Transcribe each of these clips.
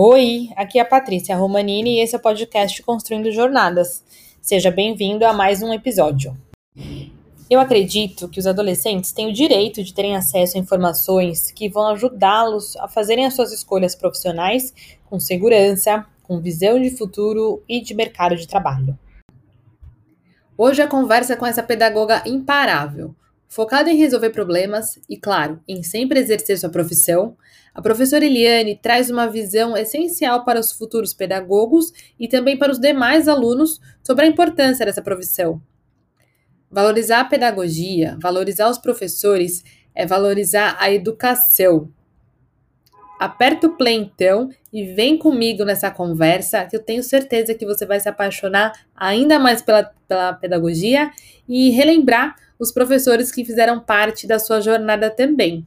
Oi, aqui é a Patrícia Romanini e esse é o podcast Construindo Jornadas. Seja bem-vindo a mais um episódio. Eu acredito que os adolescentes têm o direito de terem acesso a informações que vão ajudá-los a fazerem as suas escolhas profissionais com segurança, com visão de futuro e de mercado de trabalho. Hoje a conversa com essa pedagoga imparável, focada em resolver problemas e, claro, em sempre exercer sua profissão, a professora Eliane traz uma visão essencial para os futuros pedagogos e também para os demais alunos sobre a importância dessa profissão. Valorizar a pedagogia, valorizar os professores, é valorizar a educação. Aperta o play então e vem comigo nessa conversa que eu tenho certeza que você vai se apaixonar ainda mais pela, pela pedagogia e relembrar os professores que fizeram parte da sua jornada também.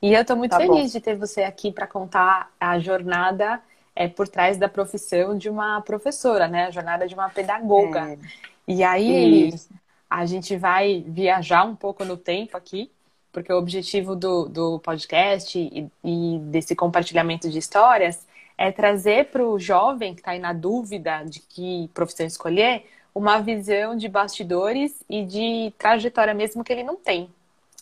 E eu estou muito tá feliz bom. de ter você aqui para contar a jornada é, por trás da profissão de uma professora, né? A jornada de uma pedagoga. É. E aí Isso. a gente vai viajar um pouco no tempo aqui porque o objetivo do, do podcast e, e desse compartilhamento de histórias é trazer para o jovem que está aí na dúvida de que profissão escolher uma visão de bastidores e de trajetória mesmo que ele não tem.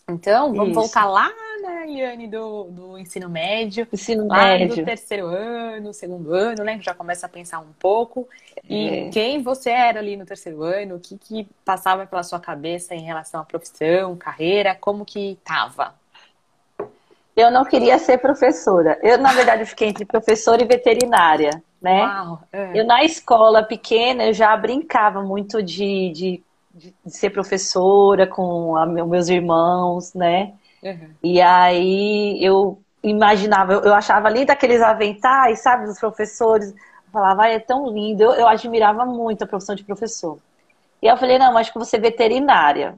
Então, vamos Isso. voltar lá na Liane do, do ensino médio, ensino lá médio. do terceiro ano, segundo ano, né? Que já começa a pensar um pouco. E é. quem você era ali no terceiro ano, o que, que passava pela sua cabeça em relação à profissão, carreira, como que tava? Eu não queria ser professora. Eu, na verdade, fiquei entre professora e veterinária, né? Uau, é. Eu, na escola pequena, eu já brincava muito de, de de, ser professora com a, meus irmãos, né? Uhum. E aí eu imaginava, eu, eu achava linda aqueles aventais, sabe, dos professores. Eu falava, ah, é tão lindo. Eu, eu admirava muito a profissão de professor. E eu falei, não, acho que ser veterinária.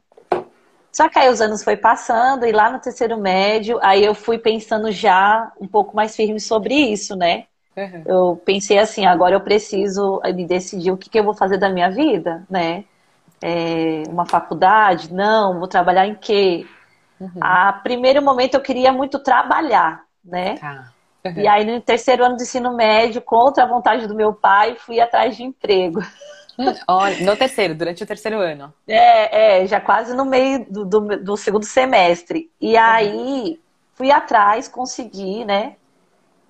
Só que aí os anos foi passando e lá no terceiro médio, aí eu fui pensando já um pouco mais firme sobre isso, né? Uhum. Eu pensei assim, agora eu preciso me decidir o que, que eu vou fazer da minha vida, né? é, uma faculdade? Não, vou trabalhar em quê? Uhum. A primeiro momento eu queria muito trabalhar, né? Tá. Uhum. E aí no terceiro ano de ensino médio, contra a vontade do meu pai, fui atrás de emprego. Hum, olha, no terceiro, durante o terceiro ano. É, é já quase no meio do, do, do segundo semestre. E uhum. aí fui atrás, consegui, né?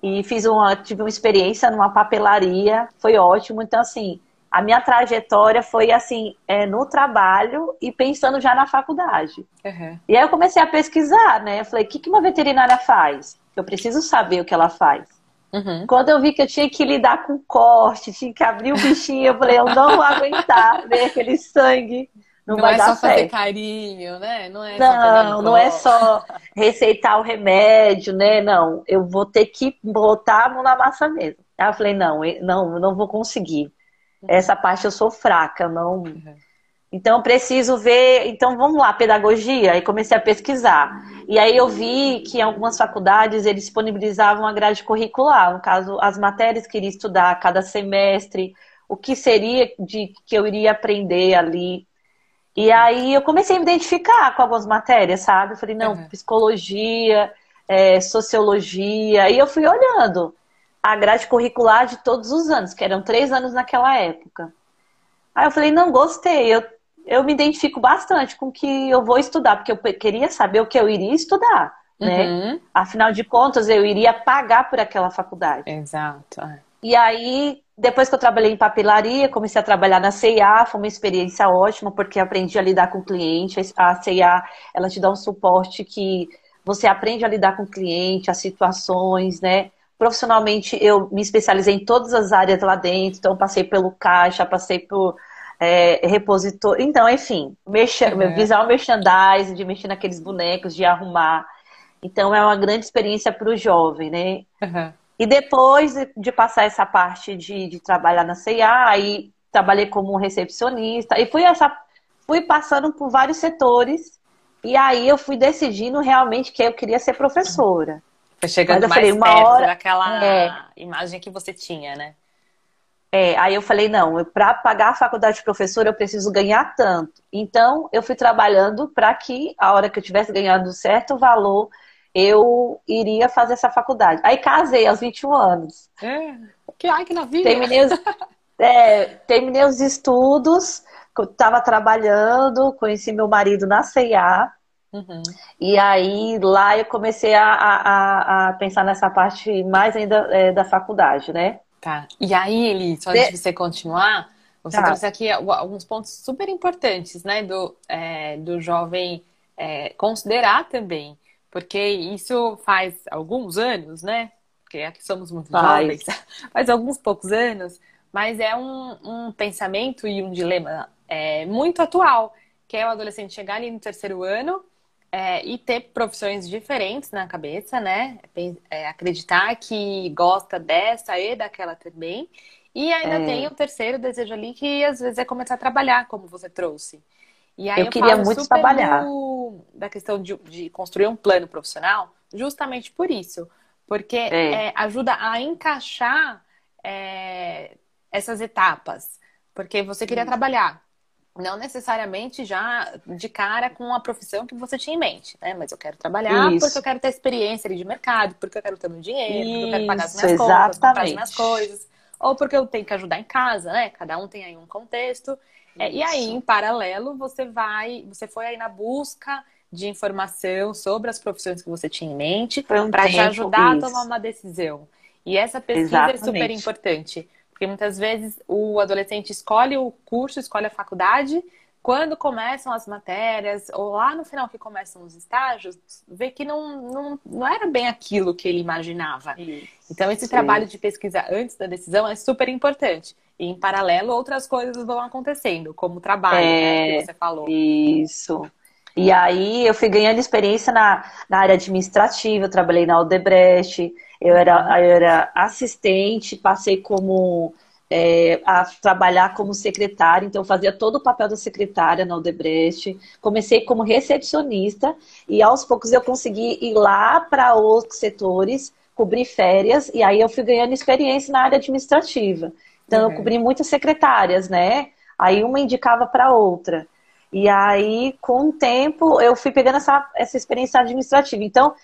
E fiz uma, tive uma experiência numa papelaria, foi ótimo. Então, assim, a minha trajetória foi assim, é, no trabalho e pensando já na faculdade. Uhum. E aí eu comecei a pesquisar, né? Eu falei, o que, que uma veterinária faz? Eu preciso saber o que ela faz. Uhum. Quando eu vi que eu tinha que lidar com corte, tinha que abrir o bichinho, eu falei, eu não vou aguentar ver aquele sangue. Não, não vai é dar só certo. fazer carinho, né? Não, é não, não é só receitar o remédio, né? Não, eu vou ter que botar a mão na massa mesmo. Aí eu falei, não, não, não vou conseguir. Essa parte eu sou fraca, não. Uhum. Então eu preciso ver. Então vamos lá, pedagogia. E comecei a pesquisar. E aí eu vi que em algumas faculdades eles disponibilizavam a grade curricular, no caso, as matérias que iria estudar a cada semestre, o que seria de que eu iria aprender ali. E aí eu comecei a me identificar com algumas matérias, sabe? Eu falei, não, uhum. psicologia, é, sociologia. E eu fui olhando a grade curricular de todos os anos, que eram três anos naquela época. Aí eu falei, não gostei, eu, eu me identifico bastante com o que eu vou estudar, porque eu queria saber o que eu iria estudar, né? Uhum. Afinal de contas, eu iria pagar por aquela faculdade. Exato. É. E aí, depois que eu trabalhei em papelaria, comecei a trabalhar na CIA, foi uma experiência ótima, porque aprendi a lidar com o cliente. A CIA, ela te dá um suporte que você aprende a lidar com o cliente, as situações, né? Profissionalmente, eu me especializei em todas as áreas lá dentro, então passei pelo caixa, passei por é, repositor. Então, enfim, mexer, uhum. visual merchandising, de mexer naqueles bonecos, de arrumar. Então, é uma grande experiência para o jovem, né? Uhum. E depois de passar essa parte de, de trabalhar na CIA, aí trabalhei como recepcionista e fui, essa, fui passando por vários setores. E aí eu fui decidindo realmente que eu queria ser professora. Foi chegando mais falei, perto hora... daquela é, imagem que você tinha, né? É, aí eu falei, não, para pagar a faculdade de professor eu preciso ganhar tanto. Então, eu fui trabalhando para que, a hora que eu tivesse ganhado certo valor, eu iria fazer essa faculdade. Aí casei aos 21 anos. É, que ai que novinha. Terminei os, é, terminei os estudos, estava trabalhando, conheci meu marido na CIA. Uhum. E aí lá eu comecei a, a, a, pensar nessa parte mais ainda é, da faculdade, né? Tá. E aí, Eli, só antes de você continuar, você tá. trouxe aqui alguns pontos super importantes, né, do, é, do jovem é, considerar também. Porque isso faz alguns anos, né? Porque aqui somos muito jovens, faz alguns poucos anos, mas é um, um pensamento e um dilema é, muito atual, que é o adolescente chegar ali no terceiro ano é, e ter profissões diferentes na cabeça, né? É, acreditar que gosta dessa e daquela também. E ainda é. tem o terceiro desejo ali, que às vezes é começar a trabalhar, como você trouxe. E aí eu, eu queria muito trabalhar. Do, da questão de, de, construir um plano profissional, justamente por isso. Porque é. É, ajuda a encaixar é, essas etapas. Porque você queria trabalhar, não necessariamente já de cara com a profissão que você tinha em mente, né? Mas eu quero trabalhar Isso. porque eu quero ter experiência ali de mercado, porque eu quero ter meu dinheiro, Isso, porque eu quero pagar as minhas exatamente. contas, comprar as minhas coisas, ou porque eu tenho que ajudar em casa, né? Cada um tem aí um contexto. É, e aí, em paralelo, você vai, você foi aí na busca de informação sobre as profissões que você tinha em mente um para te ajudar isso. a tomar uma decisão. E essa pesquisa Exatamente. é super importante, porque muitas vezes o adolescente escolhe o curso, escolhe a faculdade, quando começam as matérias, ou lá no final que começam os estágios, vê que não, não, não era bem aquilo que ele imaginava. Isso, então, esse sim. trabalho de pesquisa antes da decisão é super importante. E, em paralelo, outras coisas vão acontecendo, como o trabalho, é, né, que é, você falou. Isso. E aí, eu fui ganhando experiência na, na área administrativa, eu trabalhei na Aldebrecht, eu era, eu era assistente, passei como é, a trabalhar como secretária, então fazia todo o papel da secretária na Odebrecht. Comecei como recepcionista e aos poucos eu consegui ir lá para outros setores, cobrir férias, e aí eu fui ganhando experiência na área administrativa. Então uhum. eu cobri muitas secretárias, né? Aí uma indicava para outra. E aí, com o tempo, eu fui pegando essa, essa experiência administrativa. Então,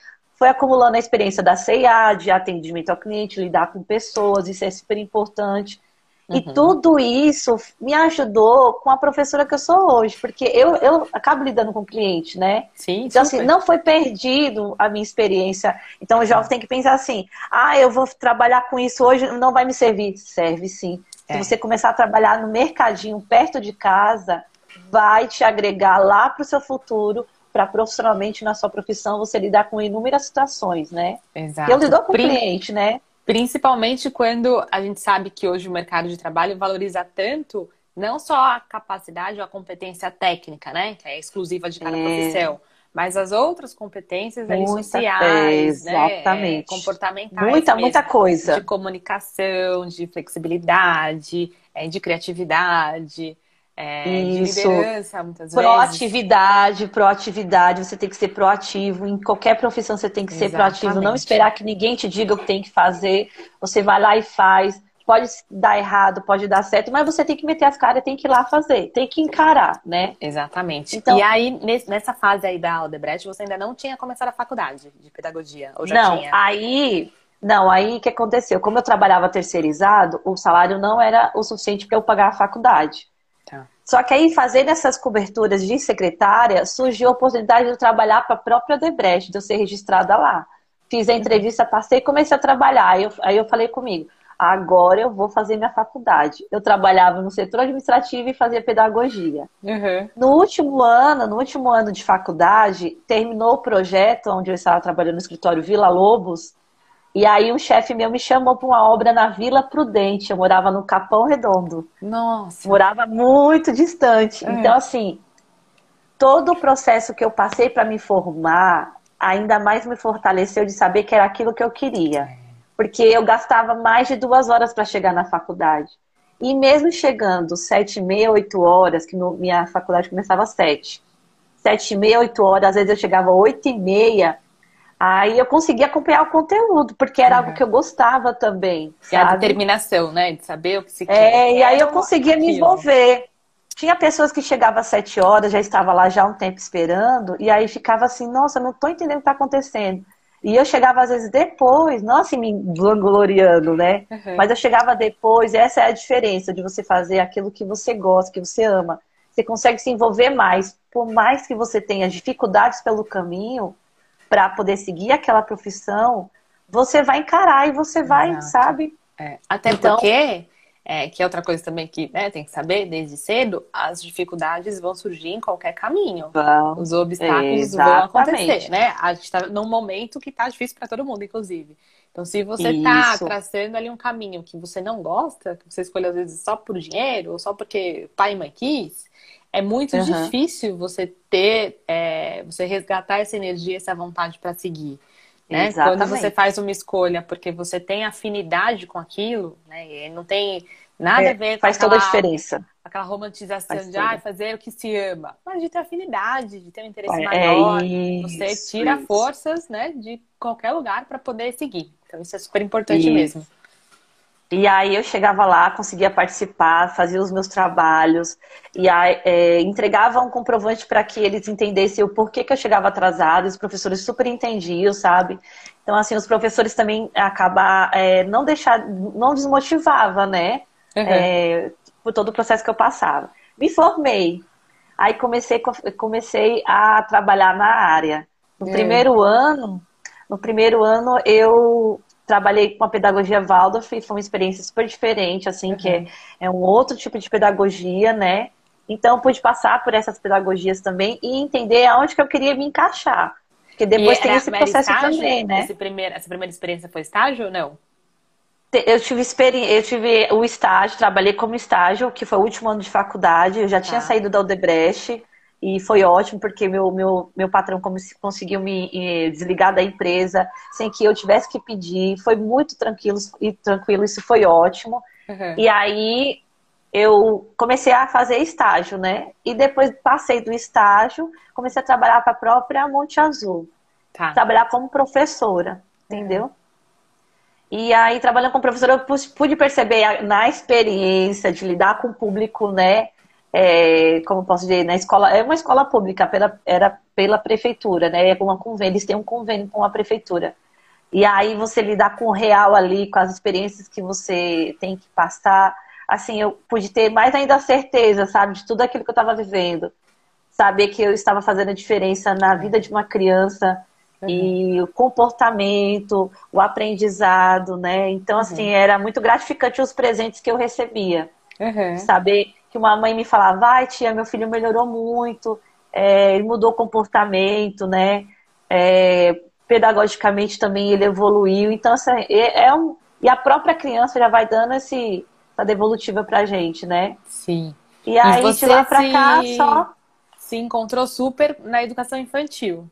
foi acumulando a experiência da CIA, de atendimento ao cliente, lidar com pessoas, isso é super importante. E uhum. tudo isso me ajudou com a professora que eu sou hoje, porque eu, eu acabo lidando com o cliente, né? Sim, então, assim, super. assim, não foi perdido a minha experiência. Então, o jovem tem que pensar assim: ah, eu vou trabalhar com isso hoje, não vai me servir. Serve sim. É. Se você começar a trabalhar no mercadinho perto de casa, vai te agregar lá para o seu futuro, para profissionalmente na sua profissão você lidar com inúmeras situações, né? Exato. Eu lido com o cliente, né? Principalmente quando a gente sabe que hoje o mercado de trabalho valoriza tanto não só a capacidade ou a competência técnica, né? Que é exclusiva de cada é. profissão, mas as outras competências ali, sociais, né? exatamente. Comportamentais. Muita, mesmo, muita coisa. De comunicação, de flexibilidade, é, de criatividade. É, Isso. de liderança, muitas vezes. Proatividade, proatividade, você tem que ser proativo. Em qualquer profissão você tem que ser Exatamente. proativo. Não esperar que ninguém te diga o que tem que fazer. Você vai lá e faz. Pode dar errado, pode dar certo, mas você tem que meter as caras, tem que ir lá fazer, tem que encarar, né? Exatamente. Então, e aí, nessa fase aí da Aldebrecht, você ainda não tinha começado a faculdade de pedagogia? Ou já não, tinha? aí não, aí o que aconteceu? Como eu trabalhava terceirizado, o salário não era o suficiente para eu pagar a faculdade. Só que aí, fazendo essas coberturas de secretária, surgiu a oportunidade de eu trabalhar para a própria Debrecht, de eu ser registrada lá. Fiz a entrevista, passei e comecei a trabalhar. Aí eu, aí eu falei comigo, agora eu vou fazer minha faculdade. Eu trabalhava no setor administrativo e fazia pedagogia. Uhum. No último ano, no último ano de faculdade, terminou o projeto onde eu estava trabalhando no escritório Vila Lobos, e aí um chefe meu me chamou para uma obra na Vila Prudente. Eu morava no Capão Redondo. Nossa. Morava muito distante. É. Então, assim, todo o processo que eu passei para me formar ainda mais me fortaleceu de saber que era aquilo que eu queria. É. Porque eu gastava mais de duas horas para chegar na faculdade. E mesmo chegando sete e meia, oito horas, que minha faculdade começava às sete. Sete e meia, oito horas, às vezes eu chegava oito e meia Aí eu consegui acompanhar o conteúdo, porque era uhum. algo que eu gostava também. E a determinação, né? De saber o que se é, quer. É, e aí eu conseguia me envolver. Tinha pessoas que chegavam às sete horas, já estava lá já um tempo esperando, e aí ficava assim, nossa, não estou entendendo o que está acontecendo. E eu chegava às vezes depois, não assim me vangloriando, né? Uhum. Mas eu chegava depois, e essa é a diferença de você fazer aquilo que você gosta, que você ama. Você consegue se envolver mais, por mais que você tenha dificuldades pelo caminho para poder seguir aquela profissão, você vai encarar e você vai, Exato. sabe? É. Até então, porque é, que é outra coisa também que né, tem que saber desde cedo, as dificuldades vão surgir em qualquer caminho. Bom, Os obstáculos exatamente. vão acontecer, né? A gente está num momento que está difícil para todo mundo, inclusive. Então, se você está traçando ali um caminho que você não gosta, que você escolhe às vezes só por dinheiro, ou só porque pai e mãe quis, é muito uhum. difícil você ter, é, você resgatar essa energia, essa vontade para seguir. Né? Quando você faz uma escolha porque você tem afinidade com aquilo, né? E não tem nada é, a ver com faz aquela, toda a diferença. Aquela romantização faz de ah, fazer o que se ama, mas de ter afinidade, de ter um interesse é, maior. Isso, você tira isso. forças, né, de qualquer lugar para poder seguir. Então isso é super importante isso. mesmo. E aí eu chegava lá, conseguia participar, fazia os meus trabalhos e aí, é, entregava um comprovante para que eles entendessem o porquê que eu chegava atrasado. Os professores super entendiam, sabe? Então assim, os professores também acabam é, não deixar, não desmotivava, né? Uhum. É, por todo o processo que eu passava. Me formei. Aí comecei, comecei a trabalhar na área. No primeiro ano, no primeiro ano eu trabalhei com a pedagogia Waldorf e foi uma experiência super diferente, assim, uhum. que é, é, um outro tipo de pedagogia, né? Então, pude passar por essas pedagogias também e entender aonde que eu queria me encaixar. Porque depois e tem esse processo estágio, também, né? Esse primeiro, essa primeira experiência foi estágio ou não? Eu tive, eu tive o estágio, trabalhei como estágio, que foi o último ano de faculdade. Eu já tinha tá. saído da Odebrecht. E foi ótimo porque meu, meu, meu patrão conseguiu me desligar da empresa sem que eu tivesse que pedir. Foi muito tranquilo e tranquilo, isso foi ótimo. Uhum. E aí eu comecei a fazer estágio, né? E depois passei do estágio, comecei a trabalhar para a própria Monte Azul. Tá. Trabalhar como professora, entendeu? Uhum. E aí, trabalhando como professora, eu pude perceber na experiência de lidar com o público, né? É, como posso dizer, na escola, é uma escola pública, pela, era pela prefeitura, né? É uma convênio, eles têm um convênio com a prefeitura. E aí você lidar com o real ali, com as experiências que você tem que passar, assim, eu pude ter mais ainda a certeza, sabe, de tudo aquilo que eu estava vivendo. Saber que eu estava fazendo a diferença na vida de uma criança uhum. e o comportamento, o aprendizado, né? Então, assim, uhum. era muito gratificante os presentes que eu recebia. Uhum. Saber que uma mãe me falava, vai tia, meu filho melhorou muito, é, ele mudou o comportamento, né? É, pedagogicamente também ele evoluiu. Então, assim, é, é, um. E a própria criança já vai dando esse, essa devolutiva pra gente, né? Sim. E aí, e de lá pra se... cá, só. Se encontrou super na educação infantil.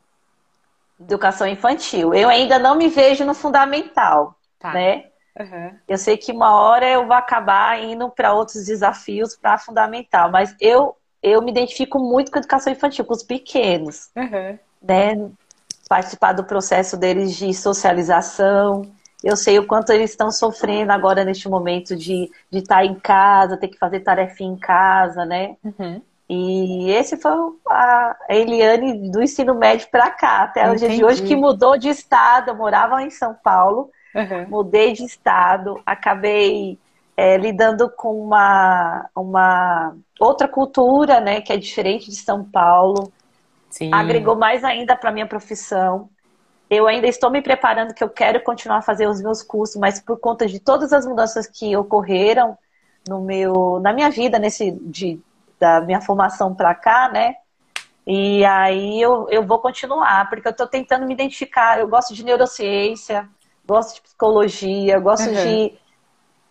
Educação infantil. Eu ainda não me vejo no fundamental, tá. né? Uhum. Eu sei que uma hora eu vou acabar indo para outros desafios para fundamental, mas eu eu me identifico muito com a educação infantil, com os pequenos, uhum. né? Participar do processo deles de socialização. Eu sei o quanto eles estão sofrendo agora neste momento de estar de tá em casa, ter que fazer tarefa em casa, né? Uhum. E esse foi a Eliane do ensino médio para cá, até o dia de hoje, que mudou de estado. Eu morava em São Paulo, Uhum. Mudei de estado, acabei é, lidando com uma, uma outra cultura, né, que é diferente de São Paulo. Sim. Agregou mais ainda para minha profissão. Eu ainda estou me preparando, que eu quero continuar a fazer os meus cursos, mas por conta de todas as mudanças que ocorreram no meu, na minha vida, nesse de, da minha formação para cá, né? E aí eu, eu vou continuar, porque eu estou tentando me identificar. Eu gosto de neurociência, gosto de psicologia, gosto uhum. de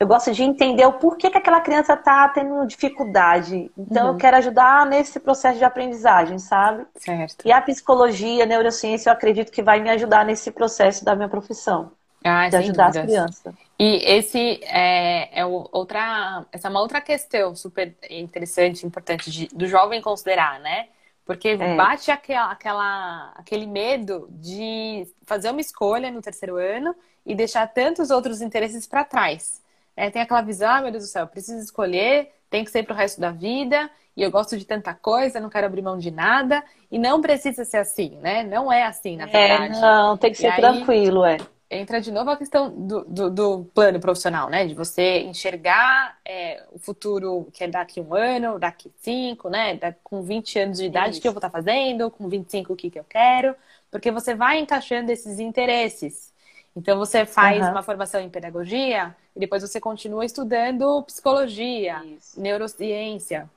eu gosto de entender o porquê que aquela criança está tendo dificuldade. Então, uhum. eu quero ajudar nesse processo de aprendizagem, sabe? Certo. E a psicologia, a neurociência, eu acredito que vai me ajudar nesse processo da minha profissão. Ah, de ajudar dúvidas. as crianças. E esse é, é outra, essa é uma outra questão super interessante, importante de, do jovem considerar, né? Porque é. bate aquela, aquela, aquele medo de fazer uma escolha no terceiro ano e deixar tantos outros interesses para trás. É, tem aquela visão, ah, meu Deus do céu, preciso escolher, tem que ser para o resto da vida, e eu gosto de tanta coisa, não quero abrir mão de nada, e não precisa ser assim, né? Não é assim, na é, verdade. É, não, tem que ser e tranquilo, aí, é entra de novo a questão do, do, do plano profissional, né? De você enxergar é, o futuro que é daqui um ano, daqui cinco, né? Da, com 20 anos de idade, o que eu vou estar fazendo? Com 25, o que, que eu quero? Porque você vai encaixando esses interesses. Então, você faz uhum. uma formação em pedagogia e depois você continua estudando psicologia, Isso. neurociência.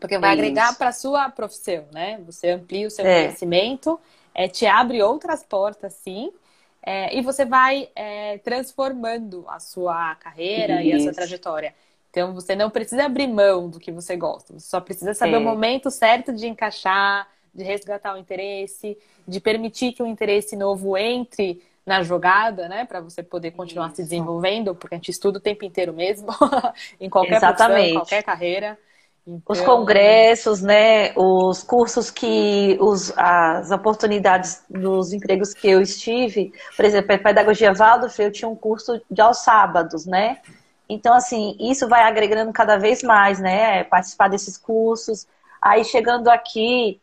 Porque vai Isso. agregar para a sua profissão, né? Você amplia o seu é. conhecimento, é, te abre outras portas, sim, é, e você vai é, transformando a sua carreira Isso. e a sua trajetória. Então você não precisa abrir mão do que você gosta, você só precisa saber é. o momento certo de encaixar, de resgatar o interesse, de permitir que o interesse novo entre na jogada, né, para você poder continuar Isso. se desenvolvendo, porque a gente estuda o tempo inteiro mesmo, em qualquer Exatamente. profissão, em qualquer carreira. Então... Os congressos, né? Os cursos que os, as oportunidades dos empregos que eu estive, por exemplo, a pedagogia Waldorf, eu tinha um curso de aos sábados, né? Então, assim, isso vai agregando cada vez mais, né? Participar desses cursos. Aí, chegando aqui,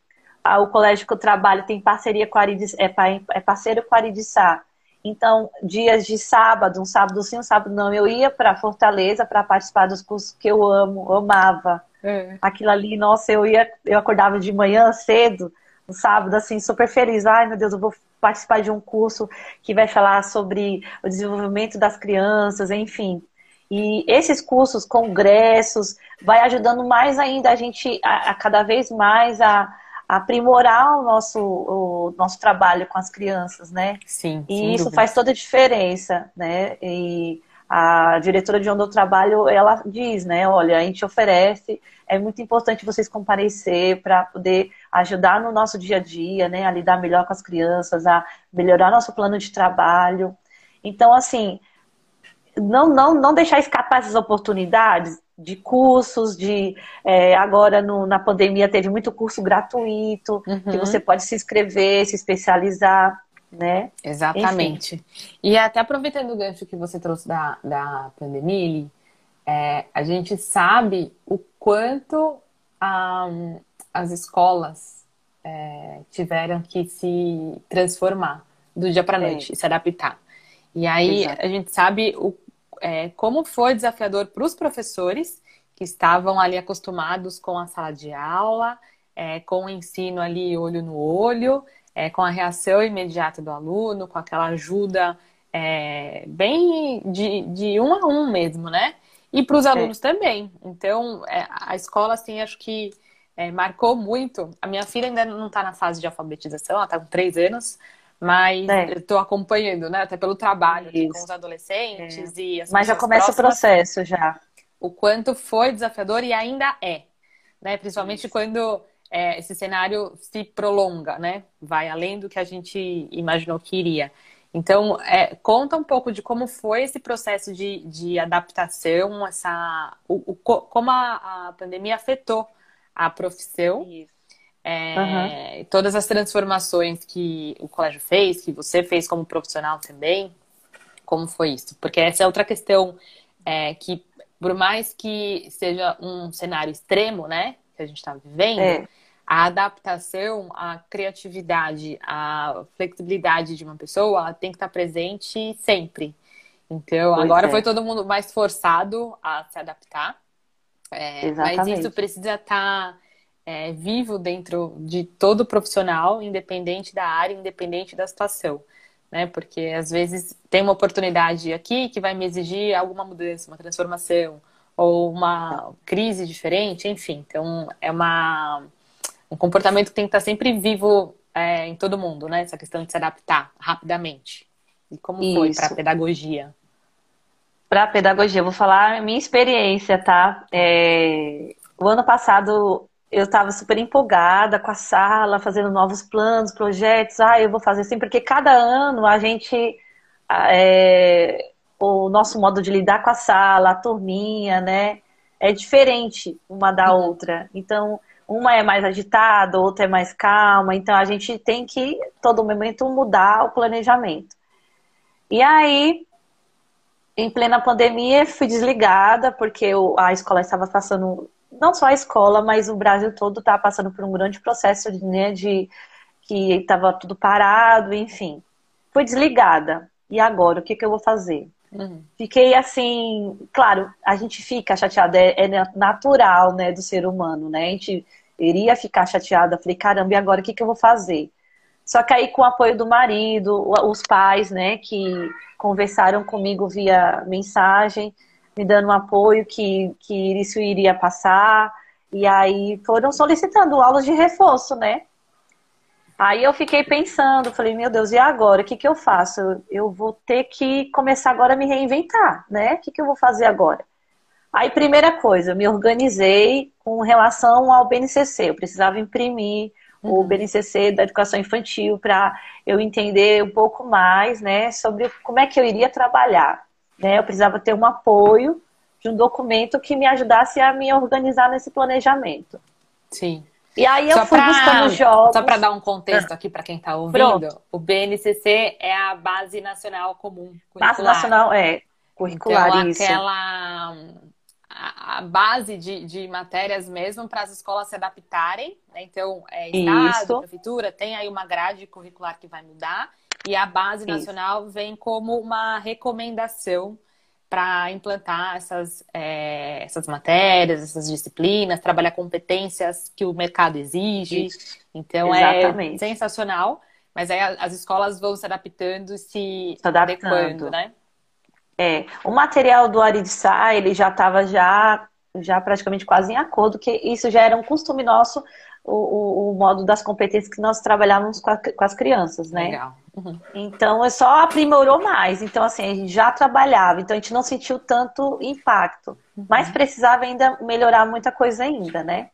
o colégio que eu trabalho tem parceria com a Aridis, é, é parceiro com a Aridissá. Então, dias de sábado, um sábado sim, um sábado não, eu ia para Fortaleza para participar dos cursos que eu amo, amava. É. Aquilo ali, nossa, eu ia, eu acordava de manhã cedo, no sábado, assim, super feliz. Ai, meu Deus, eu vou participar de um curso que vai falar sobre o desenvolvimento das crianças, enfim. E esses cursos, congressos, vai ajudando mais ainda a gente a, a cada vez mais a, a aprimorar o nosso, o nosso trabalho com as crianças, né? Sim. E isso dúvida. faz toda a diferença, né? E a diretora de onde eu trabalho, ela diz, né, olha, a gente oferece, é muito importante vocês comparecer para poder ajudar no nosso dia a dia, né, a lidar melhor com as crianças, a melhorar nosso plano de trabalho. Então, assim, não, não, não deixar escapar essas oportunidades de cursos, de é, agora no, na pandemia teve muito curso gratuito, uhum. que você pode se inscrever, se especializar né? Exatamente. Enfim. E até aproveitando o gancho que você trouxe da, da pandemia, é, a gente sabe o quanto as escolas é, tiveram que se transformar do dia para a noite, é. se adaptar. E aí Exato. a gente sabe o, é, como foi desafiador para os professores que estavam ali acostumados com a sala de aula, é, com o ensino ali olho no olho, é, com a reação imediata do aluno, com aquela ajuda é, bem de, de um a um mesmo, né? E para os é. alunos é. também. Então, é, a escola, assim, acho que é, marcou muito. A minha filha ainda não está na fase de alfabetização, ela está com três anos, mas é. estou acompanhando, né? Até pelo trabalho com os adolescentes e as Mas já começa próximas, o processo já. O quanto foi desafiador e ainda é. Né? Principalmente Isso. quando é, esse cenário se prolonga, né? Vai além do que a gente imaginou que iria. Então, é, conta um pouco de como foi esse processo de, de adaptação, essa, o, o como a, a, pandemia afetou a profissão, é, uhum. todas as transformações que o colégio fez, que você fez como profissional também, como foi isso? Porque essa é outra questão é, que, por mais que seja um cenário extremo, né, que a gente está vivendo, é a adaptação, a criatividade, a flexibilidade de uma pessoa, ela tem que estar presente sempre. Então, pois agora é. foi todo mundo mais forçado a se adaptar. É, mas isso precisa estar é, vivo dentro de todo profissional, independente da área, independente da situação. Né? Porque às vezes tem uma oportunidade aqui que vai me exigir alguma mudança, uma transformação, ou uma crise diferente, enfim. Então, é uma um comportamento que tem que estar sempre vivo é, em todo mundo, né? Essa questão de se adaptar rapidamente. E como Isso. foi para a pedagogia? Para a pedagogia, vou falar a minha experiência, tá? É... O ano passado eu estava super empolgada com a sala, fazendo novos planos, projetos. Ah, eu vou fazer assim, porque cada ano a gente. É... O nosso modo de lidar com a sala, a turminha, né? É diferente uma da uhum. outra. Então, uma é mais agitada, outra é mais calma, então a gente tem que, todo momento, mudar o planejamento. E aí, em plena pandemia, fui desligada, porque a escola estava passando, não só a escola, mas o Brasil todo estava passando por um grande processo né, de que estava tudo parado, enfim. Fui desligada. E agora, o que, que eu vou fazer? Uhum. Fiquei assim, claro, a gente fica chateada, é, é, natural, né, do ser humano, né? A gente iria ficar chateada, falei, caramba, e agora o que, que eu vou fazer? Só que aí com o apoio do marido, os pais, né, que conversaram comigo via mensagem, me dando um apoio que, que isso iria passar, e aí foram solicitando aulas de reforço, né? Aí eu fiquei pensando, falei, meu Deus, e agora? O que, que eu faço? Eu vou ter que começar agora a me reinventar, né? O que, que eu vou fazer agora? Aí, primeira coisa, eu me organizei com relação ao BNCC. Eu precisava imprimir uhum. o BNCC da educação infantil para eu entender um pouco mais, né, sobre como é que eu iria trabalhar. Né? Eu precisava ter um apoio de um documento que me ajudasse a me organizar nesse planejamento. Sim. E aí eu só fui pra, buscando jogos. Só para dar um contexto aqui para quem está ouvindo, Pronto. o BNCC é a Base Nacional Comum Curricular. Base Nacional, é. Curricular, então, isso. aquela a, base de, de matérias mesmo para as escolas se adaptarem. Né? Então, é, Estado, Isso. Prefeitura, tem aí uma grade curricular que vai mudar. E a base Isso. nacional vem como uma recomendação para implantar essas, é, essas matérias, essas disciplinas, trabalhar competências que o mercado exige. Isso. Então é Exatamente. é sensacional. Mas aí as escolas vão se adaptando, se, se adaptando. adequando, né? É, o material do Aridissá, ele já estava já, já praticamente quase em acordo, que isso já era um costume nosso, o, o, o modo das competências que nós trabalhávamos com, a, com as crianças, né? Legal. Uhum. Então, é só aprimorou mais. Então, assim, a gente já trabalhava, então a gente não sentiu tanto impacto. Uhum. Mas precisava ainda melhorar muita coisa ainda, né?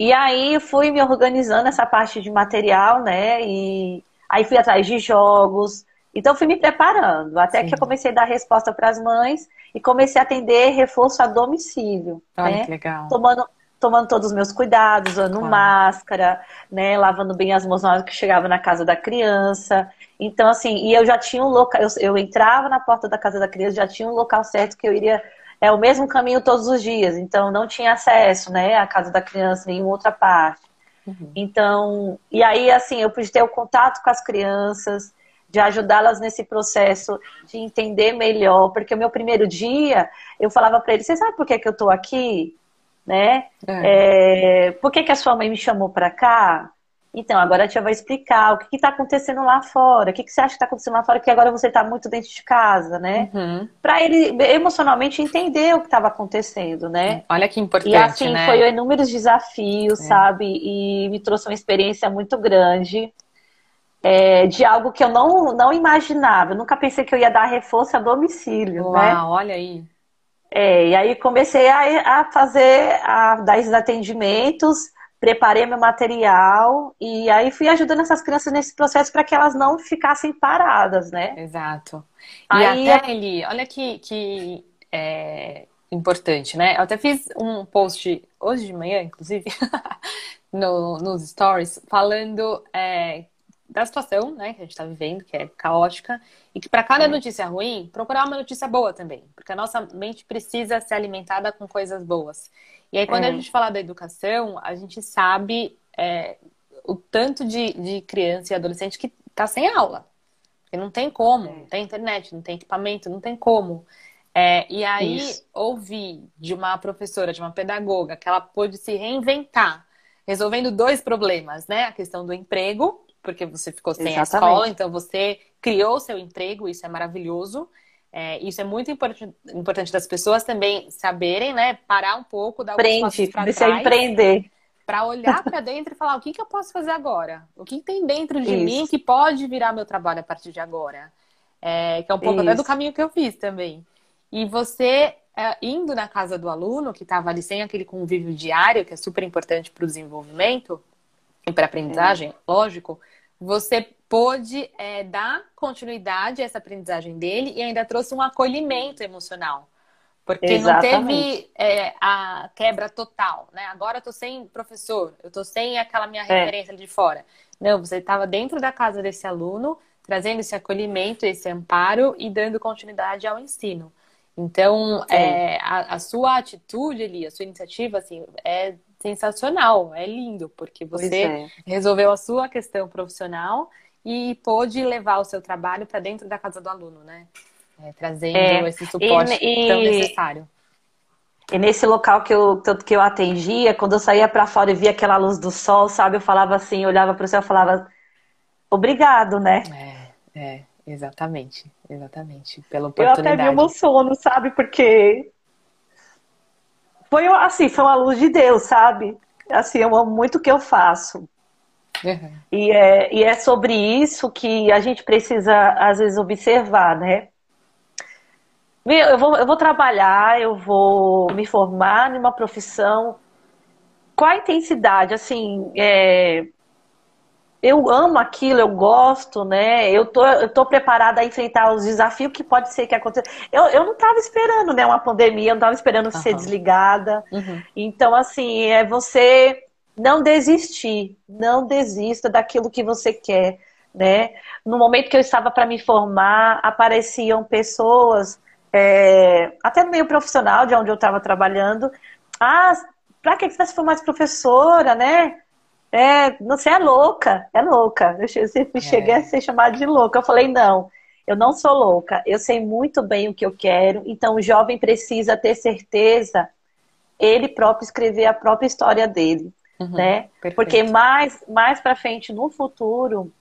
E aí fui me organizando essa parte de material, né? E aí fui atrás de jogos, então, fui me preparando, até Sim. que eu comecei a dar resposta para as mães e comecei a atender reforço a domicílio. Olha né? que legal. Tomando, tomando todos os meus cuidados, usando claro. máscara, né? Lavando bem as mãos na hora que chegava na casa da criança. Então, assim, e eu já tinha um local, eu, eu entrava na porta da casa da criança, já tinha um local certo que eu iria. É o mesmo caminho todos os dias, então não tinha acesso, né, à casa da criança em nenhuma outra parte. Uhum. Então, e aí, assim, eu pude ter o contato com as crianças, de ajudá-las nesse processo de entender melhor, porque o meu primeiro dia eu falava para eles: você sabe por que, que eu estou aqui? Né? É. É, por que, que a sua mãe me chamou para cá? Então, agora a tia vai explicar o que está acontecendo lá fora, o que, que você acha que está acontecendo lá fora, que agora você está muito dentro de casa, né? Uhum. Para ele emocionalmente entender o que estava acontecendo, né? Olha que importante. E assim, né? foi inúmeros desafios, é. sabe? E me trouxe uma experiência muito grande é, de algo que eu não, não imaginava. Eu nunca pensei que eu ia dar reforço a domicílio. Uau, né? olha aí. É, e aí comecei a, a fazer, a dar esses atendimentos, preparei meu material e aí fui ajudando essas crianças nesse processo para que elas não ficassem paradas, né? Exato. E aí, até, Eli, olha que, que é, importante, né? Eu até fiz um post hoje de manhã, inclusive, no, nos stories, falando é, da situação né, que a gente está vivendo, que é caótica, e que para cada notícia ruim, procurar uma notícia boa também, porque a nossa mente precisa ser alimentada com coisas boas. E aí, quando é. a gente fala da educação, a gente sabe é, o tanto de, de criança e adolescente que está sem aula. Porque não tem como, é. não tem internet, não tem equipamento, não tem como. É, e aí, Isso. ouvir de uma professora, de uma pedagoga, que ela pôde se reinventar, resolvendo dois problemas, né? A questão do emprego porque você ficou sem Exatamente. a escola, então você criou seu emprego, isso é maravilhoso. É, isso é muito importante, importante das pessoas também saberem, né? Parar um pouco, dar passos para trás. empreender. Para olhar para dentro e falar o que, que eu posso fazer agora? O que tem dentro de isso. mim que pode virar meu trabalho a partir de agora? É, que é um pouco até do caminho que eu fiz também. E você é, indo na casa do aluno, que estava ali sem aquele convívio diário, que é super importante para o desenvolvimento, e para aprendizagem, é. lógico, você pôde é, dar continuidade a essa aprendizagem dele e ainda trouxe um acolhimento emocional. Porque Exatamente. não teve é, a quebra total, né? Agora eu tô sem professor, eu tô sem aquela minha é. referência de fora. Não, você estava dentro da casa desse aluno, trazendo esse acolhimento, esse amparo e dando continuidade ao ensino. Então, é, a, a, sua atitude ali, a sua iniciativa, assim, é sensacional, é lindo, porque você é. resolveu a sua questão profissional e pôde levar o seu trabalho para dentro da casa do aluno, né? É, trazendo é. esse suporte e, tão necessário. E nesse local que eu, que eu atendia, quando eu saía para fora e via aquela luz do sol, sabe? Eu falava assim, eu olhava para o céu e falava, obrigado, né? É, é, exatamente, exatamente. Pela oportunidade. Eu até me emociono, sabe? Porque foi assim, foi uma luz de Deus, sabe? Assim, eu amo muito o que eu faço. Uhum. E, é, e é sobre isso que a gente precisa, às vezes, observar, né? Eu vou, eu vou trabalhar, eu vou me formar numa profissão. Qual a intensidade? Assim, é, eu amo aquilo, eu gosto, né? Eu tô, eu tô preparada a enfrentar os desafios que pode ser que aconteça. Eu, eu não estava esperando, né? Uma pandemia, eu não estava esperando uhum. ser desligada. Uhum. Então, assim, é você não desistir, não desista daquilo que você quer, né? No momento que eu estava para me formar, apareciam pessoas é, até no meio profissional, de onde eu estava trabalhando. Ah, para que você vai se formar de professora, né? É, você é louca, é louca. Eu sempre é. cheguei a ser chamada de louca. Eu falei, não, eu não sou louca. Eu sei muito bem o que eu quero. Então, o jovem precisa ter certeza, ele próprio escrever a própria história dele, uhum, né? Perfeito. Porque mais, mais para frente, no futuro,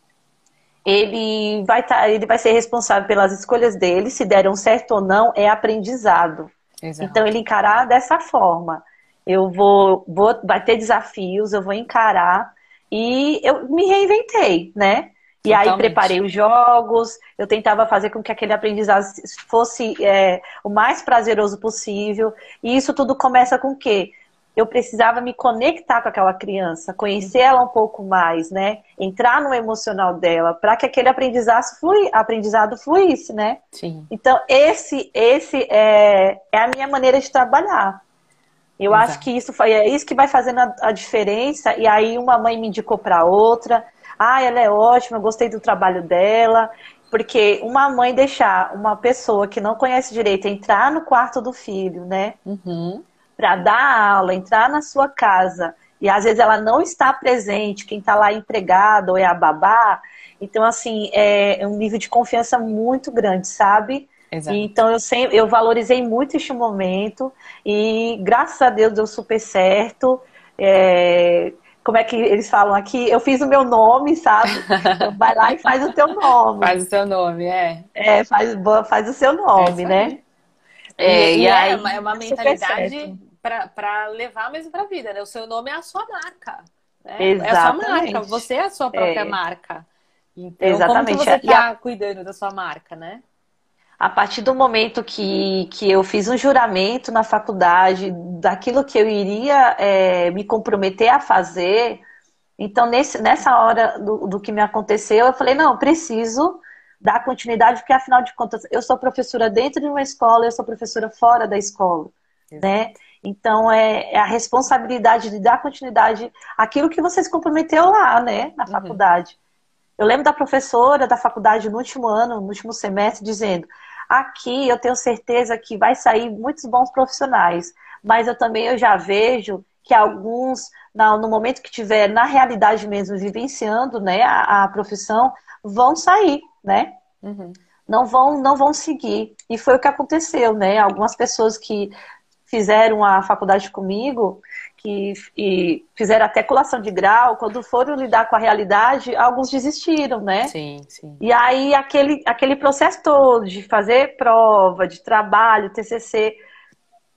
ele vai, tá, ele vai ser responsável pelas escolhas dele, se deram certo ou não, é aprendizado. Exato. Então, ele encarar dessa forma. Eu vou, vou, vai ter desafios, eu vou encarar. E eu me reinventei, né? E Totalmente. aí preparei os jogos, eu tentava fazer com que aquele aprendizado fosse é, o mais prazeroso possível. E isso tudo começa com o quê? eu precisava me conectar com aquela criança, conhecer ela um pouco mais, né? Entrar no emocional dela, para que aquele aprendizado, flui, aprendizado fluísse, né? Sim. Então, esse, esse é, é a minha maneira de trabalhar. Eu Exato. acho que isso foi, é isso que vai fazendo a, a diferença. E aí, uma mãe me indicou para outra. Ah, ela é ótima, gostei do trabalho dela. Porque uma mãe deixar uma pessoa que não conhece direito entrar no quarto do filho, né? Uhum para dar aula, entrar na sua casa e às vezes ela não está presente, quem está lá é empregado ou é a babá, então assim é um nível de confiança muito grande, sabe? Exato. Então eu sempre eu valorizei muito este momento e graças a Deus deu super certo. É, como é que eles falam aqui? Eu fiz o meu nome, sabe? Então, vai lá e faz o teu nome. Faz o seu nome, é. É, faz, faz o seu nome, é né? É, e, e, aí, é uma, é uma mentalidade para levar mesmo para a vida, né? O seu nome é a sua marca. Né? Exatamente. É a sua marca, você é a sua própria é. marca. Então, Exatamente. como você está cuidando da sua marca, né? A partir do momento que, que eu fiz um juramento na faculdade daquilo que eu iria é, me comprometer a fazer, então nesse, nessa hora do, do que me aconteceu, eu falei, não, eu preciso dar continuidade, porque afinal de contas, eu sou professora dentro de uma escola, eu sou professora fora da escola, Exato. né? Então, é, é, a responsabilidade de dar continuidade àquilo que você se comprometeu lá, né, na uhum. faculdade. Eu lembro da professora da faculdade no último ano, no último semestre, dizendo: aqui eu tenho certeza que vai sair muitos bons profissionais, mas eu também eu já vejo que alguns, no momento que tiver na realidade mesmo vivenciando né, a, a profissão, vão sair, né? Uhum. Não vão, não vão seguir. E foi o que aconteceu, né? Algumas pessoas que fizeram a faculdade comigo, que e fizeram até colação de grau, quando foram lidar com a realidade, alguns desistiram, né? Sim, sim. E aí aquele, aquele processo todo de fazer prova, de trabalho, TCC,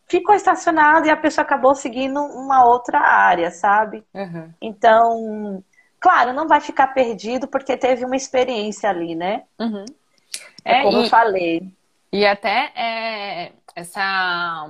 ficou estacionado e a pessoa acabou seguindo uma outra área, sabe? Uhum. Então, claro, não vai ficar perdido porque teve uma experiência ali, né? Uhum. É, é, como e, eu falei. E até é, essa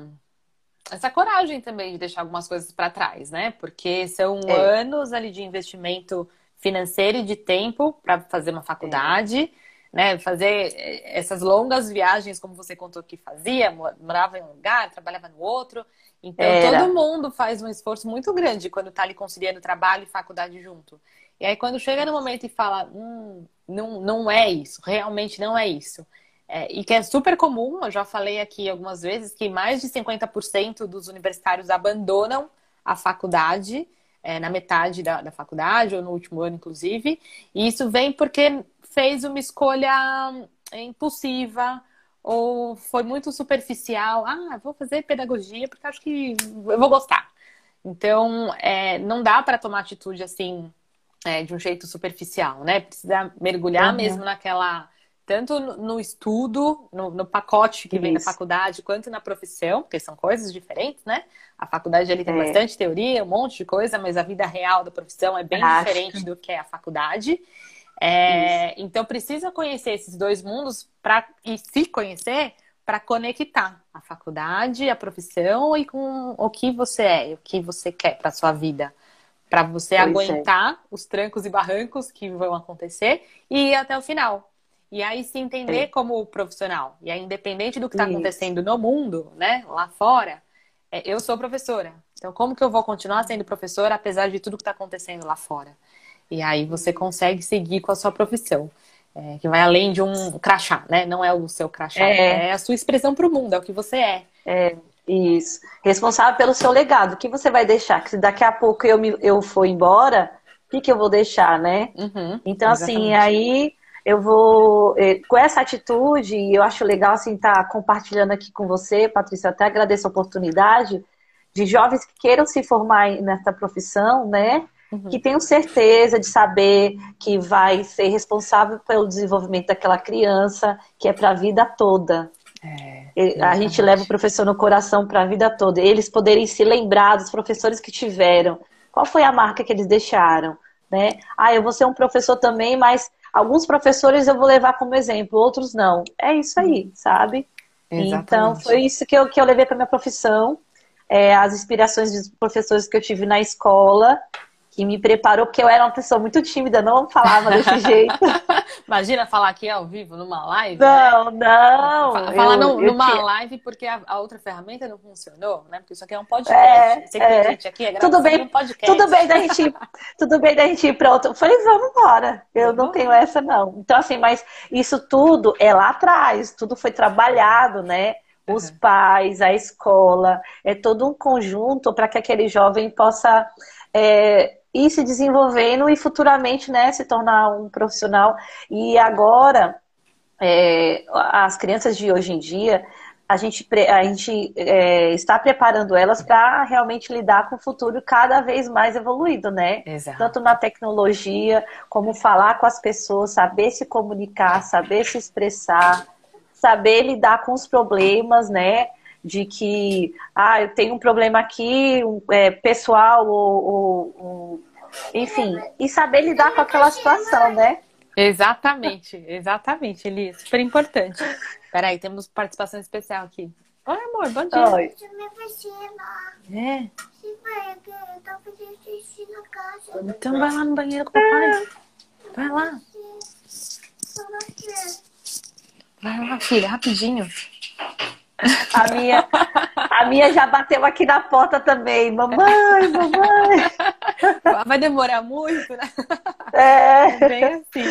essa coragem também de deixar algumas coisas para trás, né? Porque são é. anos ali de investimento financeiro e de tempo para fazer uma faculdade, é. né? Fazer eh, essas longas viagens, como você contou que fazia, morava em um lugar, trabalhava no outro. Então Era. todo mundo faz um esforço muito grande quando está ali conciliando trabalho e faculdade junto. E aí, quando chega no momento e fala, hum, não, não é isso, realmente não é isso. É, e que é super comum, eu já falei aqui algumas vezes, que mais de 50% dos universitários abandonam a faculdade, é, na metade da, da faculdade, ou no último ano, inclusive. E isso vem porque fez uma escolha impulsiva, ou foi muito superficial. Ah, vou fazer pedagogia porque acho que eu vou gostar. Então, é, não dá para tomar atitude assim é, de um jeito superficial, né? Precisa mergulhar uhum. mesmo naquela. Tanto no estudo, no, no pacote que Isso. vem da faculdade, quanto na profissão, porque são coisas diferentes, né? A faculdade ali tem é. bastante teoria, um monte de coisa, mas a vida real da profissão é bem Acho. diferente do que é a faculdade. É, então precisa conhecer esses dois mundos para e se conhecer para conectar a faculdade, a profissão e com o que você é, o que você quer para sua vida, para você pois é. aguentar é. os trancos e barrancos que vão acontecer e ir até o final. E aí se entender como profissional. E aí, independente do que está acontecendo no mundo, né, lá fora, é, eu sou professora. Então, como que eu vou continuar sendo professora apesar de tudo que está acontecendo lá fora? E aí você consegue seguir com a sua profissão. É, que vai além de um crachá, né? Não é o seu crachá, é, é a sua expressão para o mundo, é o que você é. É, isso. Responsável pelo seu legado. O que você vai deixar? Que se daqui a pouco eu, me, eu for embora, o que, que eu vou deixar, né? Uhum, então, assim, exatamente. assim, aí eu vou. É, com essa atitude, e eu acho legal, assim, estar tá compartilhando aqui com você, Patrícia, até agradeço a oportunidade, de jovens que queiram se formar nessa profissão, né? uhum. que tenham certeza de saber que vai ser responsável pelo desenvolvimento daquela criança, que é para a vida toda. É, a gente leva o professor no coração para a vida toda. Eles poderem se lembrar dos professores que tiveram. Qual foi a marca que eles deixaram? Né? Ah, eu vou ser um professor também, mas alguns professores eu vou levar como exemplo, outros não. É isso aí, sabe? Exatamente. Então, foi isso que eu, que eu levei para minha profissão. É, as inspirações dos professores que eu tive na escola que me preparou, porque eu era uma pessoa muito tímida, não falava desse jeito. Imagina falar aqui ao vivo, numa live? Não, né? não. Falar eu, numa tinha... live porque a, a, outra ferramenta não funcionou, né? Porque isso aqui é um podcast. É, que é. gente aqui é tudo bem, um podcast. Tudo bem da gente, tudo bem da gente ir para outro. Eu falei, vamos embora. Eu não tenho essa, não. Então, assim, mas isso tudo é lá atrás, tudo foi trabalhado, né? Os uhum. pais, a escola, é todo um conjunto para que aquele jovem possa é, ir se desenvolvendo e futuramente né, se tornar um profissional. E agora, é, as crianças de hoje em dia, a gente, a gente é, está preparando elas para realmente lidar com o futuro cada vez mais evoluído, né? Exato. Tanto na tecnologia, como falar com as pessoas, saber se comunicar, saber se expressar, saber lidar com os problemas, né? De que ah, eu tenho um problema aqui, um, é, pessoal, ou, ou um, enfim, e saber lidar com aquela situação, né? Exatamente, exatamente, Eli, super importante. Peraí, temos participação especial aqui. Oi, amor, bom dia. Oi. É. Então vai lá no banheiro com o papai. Vai lá. Vai lá, filha, rapidinho. A minha, a minha já bateu aqui na porta também. Mamãe, mamãe. Vai demorar muito, né? É. Bem assim.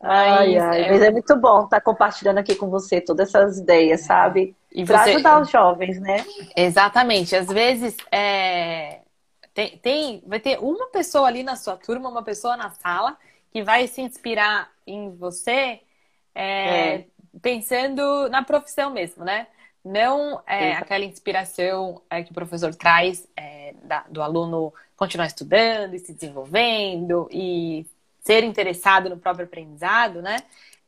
Ai, mas, ai, é... mas é muito bom estar compartilhando aqui com você todas essas ideias, sabe? E pra você... ajudar os jovens, né? Exatamente. Às vezes é... tem, tem, vai ter uma pessoa ali na sua turma, uma pessoa na sala, que vai se inspirar em você é, é. pensando na profissão mesmo, né? Não é aquela inspiração é, que o professor traz é, da, do aluno continuar estudando e se desenvolvendo e ser interessado no próprio aprendizado, né?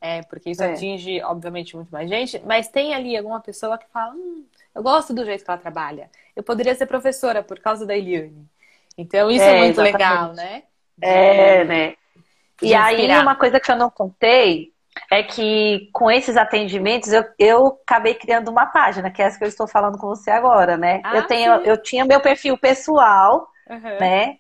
É, porque isso é. atinge, obviamente, muito mais gente, mas tem ali alguma pessoa que fala: hum, eu gosto do jeito que ela trabalha. Eu poderia ser professora por causa da Eliane. Então, isso é, é muito exatamente. legal, né? De, é, né? E aí, uma coisa que eu não contei é que com esses atendimentos eu, eu acabei criando uma página, que é essa que eu estou falando com você agora, né? Ah, eu, tenho, eu tinha meu perfil pessoal, uhum. né?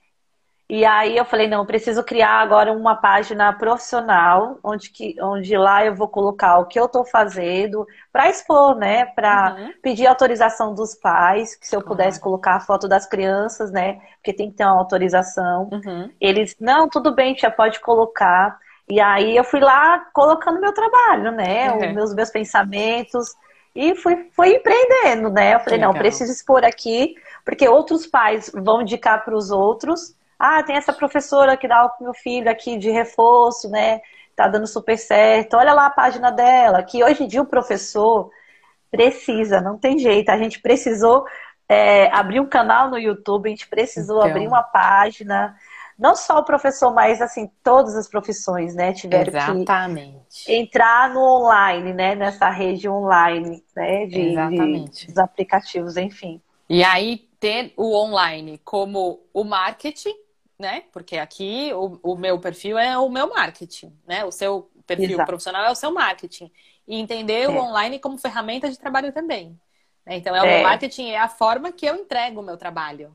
E aí eu falei, não, preciso criar agora uma página profissional, onde, que, onde lá eu vou colocar o que eu estou fazendo, para expor, né? Para uhum. pedir autorização dos pais, que se eu pudesse colocar a foto das crianças, né? Porque tem que ter uma autorização. Uhum. Eles, não, tudo bem, tia, pode colocar. E aí eu fui lá colocando meu trabalho, né? Uhum. Os meus, meus pensamentos. E fui, fui empreendendo, né? Eu falei, não, preciso expor aqui, porque outros pais vão indicar para os outros ah, tem essa professora que dá aula pro meu filho aqui de reforço, né? Tá dando super certo. Olha lá a página dela. Que hoje em dia o professor precisa, não tem jeito. A gente precisou é, abrir um canal no YouTube, a gente precisou então... abrir uma página. Não só o professor, mas assim, todas as profissões, né? Tiveram Exatamente. que entrar no online, né? Nessa rede online, né? De, Exatamente. De, dos aplicativos, enfim. E aí, ter o online como o marketing, né? Porque aqui o, o meu perfil é o meu marketing, né? O seu perfil Exato. profissional é o seu marketing. E entender é. o online como ferramenta de trabalho também. Né? Então, é, é o marketing, é a forma que eu entrego o meu trabalho.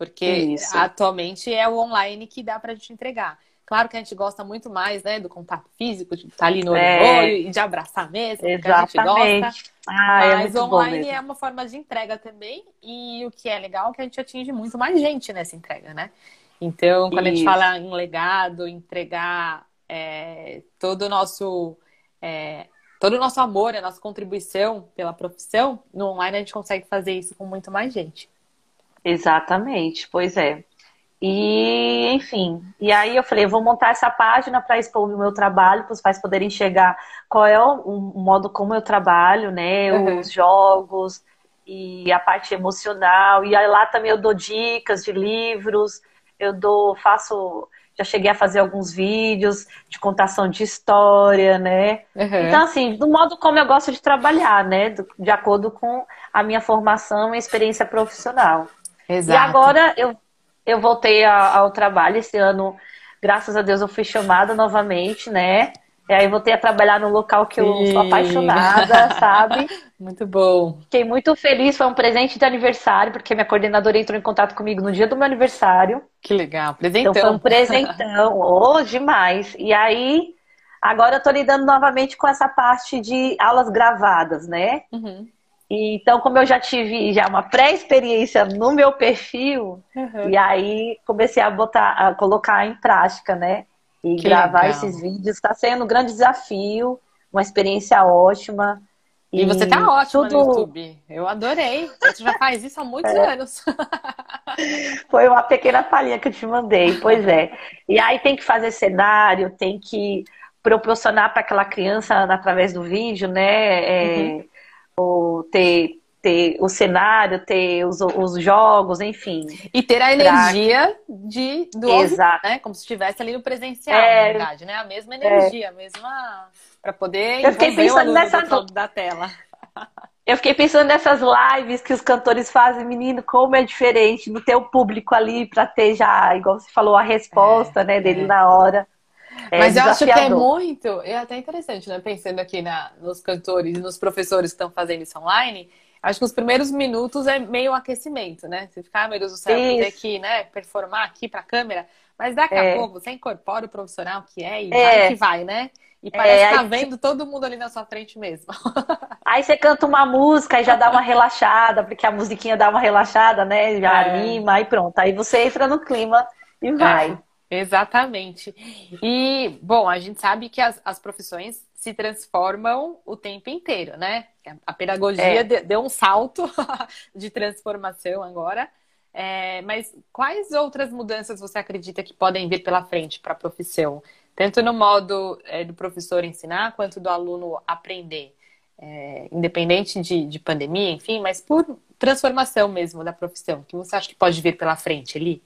Porque Isso. atualmente é o online que dá pra gente entregar. Claro que a gente gosta muito mais, né, do contato físico, de estar tá ali no olho, é. olho e de abraçar mesmo, Exatamente. a gente gosta. Ah, é Mas é online é uma forma de entrega também, e o que é legal é que a gente atinge muito mais gente nessa entrega, né? Então, quando Isso. a gente fala em legado, entregar é, todo o nosso é, todo o nosso amor, a nossa contribuição pela profissão, no online a gente consegue fazer isso com muito mais gente. Exatamente, pois é. E, enfim, e aí eu falei, eu vou montar essa página para expor o meu trabalho, para os pais poderem enxergar qual é o, o, modo como eu trabalho, né? Uhum. Os jogos e a parte emocional. E aí lá também eu dou dicas de livros, eu dou, faço, já cheguei a fazer alguns vídeos de contação de história, né? Uhum. Então, assim, do modo como eu gosto de trabalhar, né? de acordo com a minha formação e experiência profissional. Exato. E agora eu, eu voltei ao trabalho esse ano, graças a Deus eu fui chamada novamente, né? E aí voltei a trabalhar no local que eu Sim. sou apaixonada, sabe? Muito bom. Fiquei muito feliz, foi um presente de aniversário, porque minha coordenadora entrou em contato comigo no dia do meu aniversário. Que legal, presentão. Então foi um presentão, oh, demais. E aí, agora eu tô lidando novamente com essa parte de aulas gravadas, né? Uhum. Então, como eu já tive já uma pré-experiência no meu perfil, uhum. e aí comecei a botar, a colocar em prática, né? E que gravar legal. esses vídeos está sendo um grande desafio, uma experiência ótima. E, e você tá ótima tudo... no YouTube. Eu adorei. Você já faz isso há muitos é. anos. Foi uma pequena palhinha que eu te mandei, pois é. E aí tem que fazer cenário, tem que proporcionar para aquela criança através do vídeo, né? É, uhum. Ou ter ter o cenário, ter os, os jogos, enfim. E ter a energia de, do Exato. né? Como se estivesse ali no presencial, é... na verdade, né? A mesma energia, é... a mesma... para poder Eu fiquei pensando nessa... da tela. Eu fiquei pensando nessas lives que os cantores fazem, menino, como é diferente no ter o público ali para ter já, igual você falou, a resposta, é, né, dele é. na hora. É Mas eu acho que é muito, é até interessante, né? Pensando aqui na, nos cantores e nos professores que estão fazendo isso online, Acho que os primeiros minutos é meio aquecimento, né? Você fica, ah, meu Deus do céu, vou ter que né, performar aqui para a câmera. Mas daqui é. a pouco você incorpora o profissional que é e é. vai que vai, né? E é, parece é, que tá vendo todo mundo ali na sua frente mesmo. Aí você canta uma música e já dá uma relaxada, porque a musiquinha dá uma relaxada, né? Já é. anima e pronto. Aí você entra no clima e vai. Exatamente. E, bom, a gente sabe que as, as profissões se transformam o tempo inteiro, né? A pedagogia é. deu um salto de transformação agora. É, mas quais outras mudanças você acredita que podem vir pela frente para a profissão? Tanto no modo é, do professor ensinar, quanto do aluno aprender. É, independente de, de, pandemia, enfim, mas por transformação mesmo da profissão. O que você acha que pode vir pela frente ali?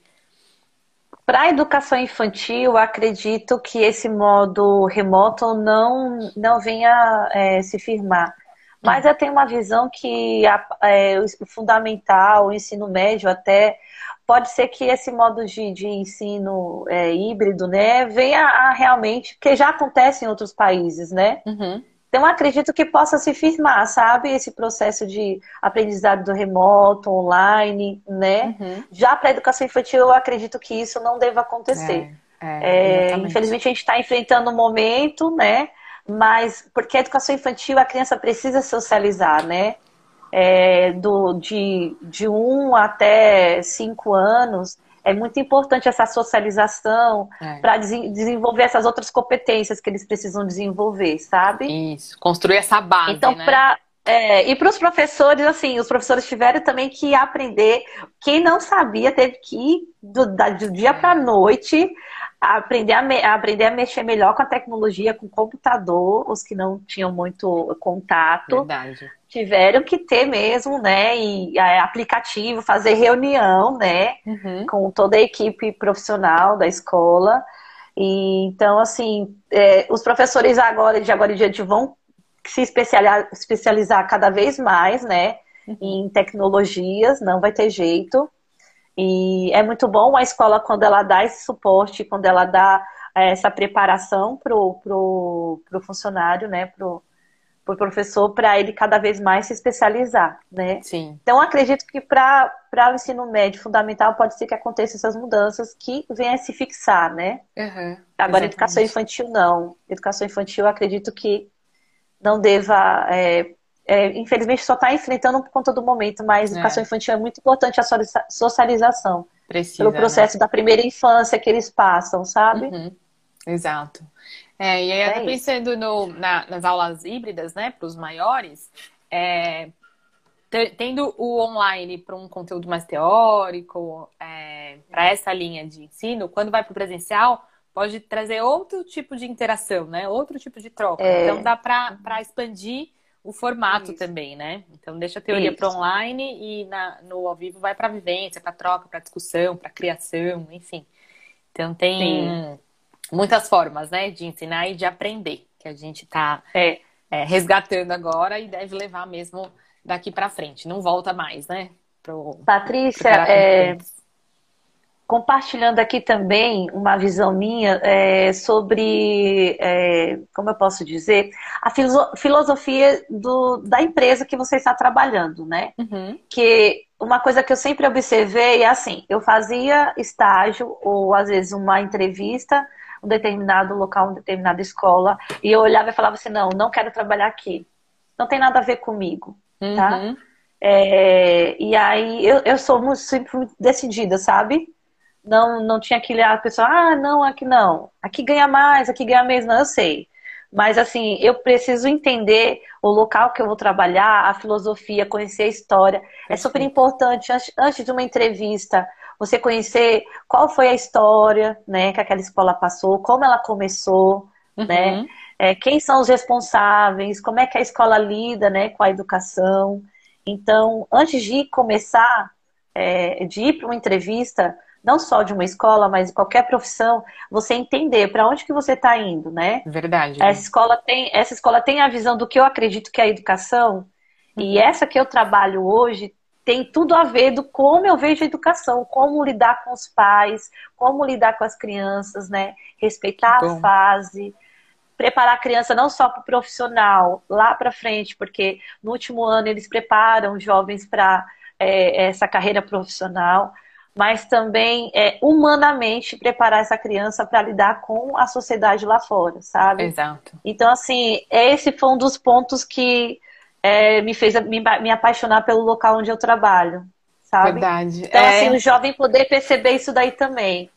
Para a educação infantil, acredito que esse modo remoto não, não venha é, se firmar. Mas eu tenho uma visão que a, é, o fundamental, o ensino médio até, pode ser que esse modo de, de ensino é, híbrido, né, venha a realmente, porque já acontece em outros países, né? Uhum. Então, acredito que possa se firmar, sabe? Esse processo de aprendizado do remoto, online, né? Uhum. Já para a educação infantil, eu acredito que isso não deva acontecer. É, é, infelizmente, a gente está enfrentando um momento, né? Mas, porque a educação infantil, a criança precisa socializar, né? É, do, de, de um até cinco anos, é muito importante essa socialização é. para des desenvolver essas outras competências que eles precisam desenvolver, sabe? Isso, construir essa base. Então, né? para é, e para os professores, assim, os professores tiveram também que aprender. Quem não sabia teve que ir do, da, do dia para a noite aprender a, me, aprender a mexer melhor com a tecnologia, com o computador, os que não tinham muito contato. Verdade tiveram que ter mesmo, né, e é, aplicativo, fazer reunião, né, uhum. com toda a equipe profissional da escola. E então, assim, é, os professores agora, de agora em diante, vão se especializar, especializar cada vez mais, né, uhum. em tecnologias, não vai ter jeito. E é muito bom a escola quando ela dá esse suporte, quando ela dá é, essa preparação para o pro, pro funcionário, né, pro, por professor para ele cada vez mais se especializar, né? Sim. Então acredito que para o ensino médio fundamental pode ser que aconteçam essas mudanças que venham a se fixar, né? Uhum, Agora educação infantil não. Educação infantil acredito que não deva é, é, infelizmente só está enfrentando por conta do momento, mas é. educação infantil é muito importante a socialização. Precisa, pelo processo né? da primeira infância que eles passam, sabe? Uhum. Exato. É, e aí, até pensando no, na, nas aulas híbridas, né, para os maiores, é, tendo o online para um conteúdo mais teórico, é, para essa linha de ensino, quando vai para o presencial, pode trazer outro tipo de interação, né? Outro tipo de troca. É. Então dá para expandir o formato Isso. também, né? Então deixa a teoria para online e na, no ao vivo vai para vivência, para troca, para discussão, para criação, enfim. Então tem Sim muitas formas, né, de ensinar e de aprender, que a gente está é, é, resgatando agora e deve levar mesmo daqui para frente. Não volta mais, né? Pro, Patrícia, pro é, compartilhando aqui também uma visão minha é, sobre, é, como eu posso dizer, a filosofia do, da empresa que você está trabalhando, né? Uhum. Que uma coisa que eu sempre observei é assim, eu fazia estágio ou às vezes uma entrevista um determinado local, uma determinada escola, e eu olhava e falava assim, não, não quero trabalhar aqui. Não tem nada a ver comigo, tá? uhum. tá? É, e aí eu, eu sou muito, sempre muito decidida, sabe? Não, não tinha aquele a pessoa, ah, não, aqui não. Aqui ganha mais, aqui ganha menos, não, eu sei. Mas assim, eu preciso entender o local que eu vou trabalhar, a filosofia, conhecer a história. É super importante antes, antes de uma entrevista você conhecer qual foi a história, né, que aquela escola passou, como ela começou, uhum. né, é, quem são os responsáveis, como é que a escola lida, né, com a educação. Então, antes de começar, é, de ir para uma entrevista, não só de uma escola, mas de qualquer profissão, você entender para onde que você está indo, né? Verdade. Essa escola tem, essa escola tem a visão do que eu acredito que é a educação. Uhum. E essa que eu trabalho hoje tem tudo a ver do como eu vejo a educação, como lidar com os pais, como lidar com as crianças, né? Respeitar a fase, preparar a criança não só para o profissional, lá para frente, porque no último ano eles preparam jovens para é, essa carreira profissional, mas também é, humanamente preparar essa criança para lidar com a sociedade lá fora, sabe? Exato. Então, assim, esse foi um dos pontos que é, me fez me, me, apaixonar pelo local onde eu trabalho, sabe? Verdade. Então, é... assim, o jovem poder perceber isso daí também.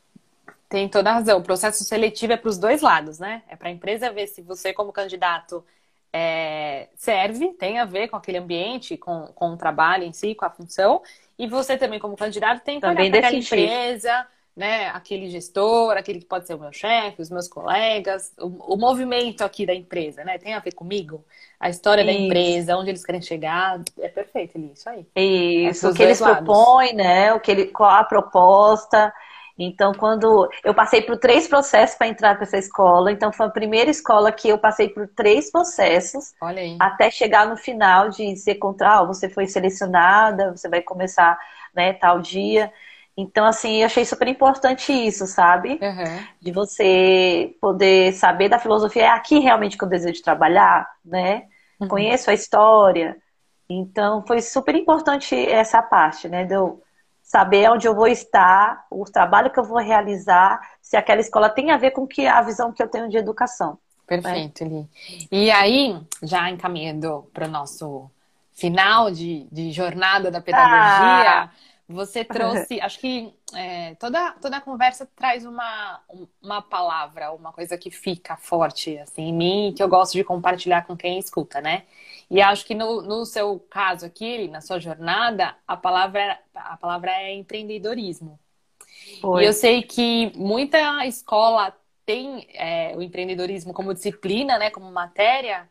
Tem toda a razão. O processo seletivo é para os dois lados, né? É para a empresa ver se você, como candidato, é, serve, tem a ver com aquele ambiente, com, com o trabalho em si, com a função. E você também, como candidato, tem que também olhar para aquela empresa né, aquele gestor, aquele que pode ser o meu chefe, os meus colegas, o, o, movimento aqui da empresa, né? Tem a ver comigo? A história isso. da empresa, onde eles querem chegar, é perfeito, isso aí. Isso, é o que eles lados. propõem, né? O que ele, qual a proposta. Então, quando eu passei por três processos para entrar para essa escola, então foi a primeira escola que eu passei por três processos até chegar no final de ser contra, ah, você foi selecionada, você vai começar, né, tal dia. Então, assim, eu achei super importante isso, sabe? Uhum. De você poder saber da filosofia. É aqui realmente que eu desejo trabalhar, né? Uhum. Conheço a história. Então, foi super importante essa parte, né? De eu saber onde eu vou estar, o trabalho que eu vou realizar, se aquela escola tem a ver com que a visão que eu tenho de educação. Perfeito, né? Li. E aí, já encaminhando para o nosso final de, de jornada da pedagogia, ah. Você trouxe, acho que é, toda, toda a conversa traz uma, uma palavra, uma coisa que fica forte assim, em mim, que eu gosto de compartilhar com quem escuta, né? E acho que no, no seu caso aqui, na sua jornada, a palavra, a palavra é empreendedorismo. Foi. E eu sei que muita escola tem é, o empreendedorismo como disciplina, né, como matéria,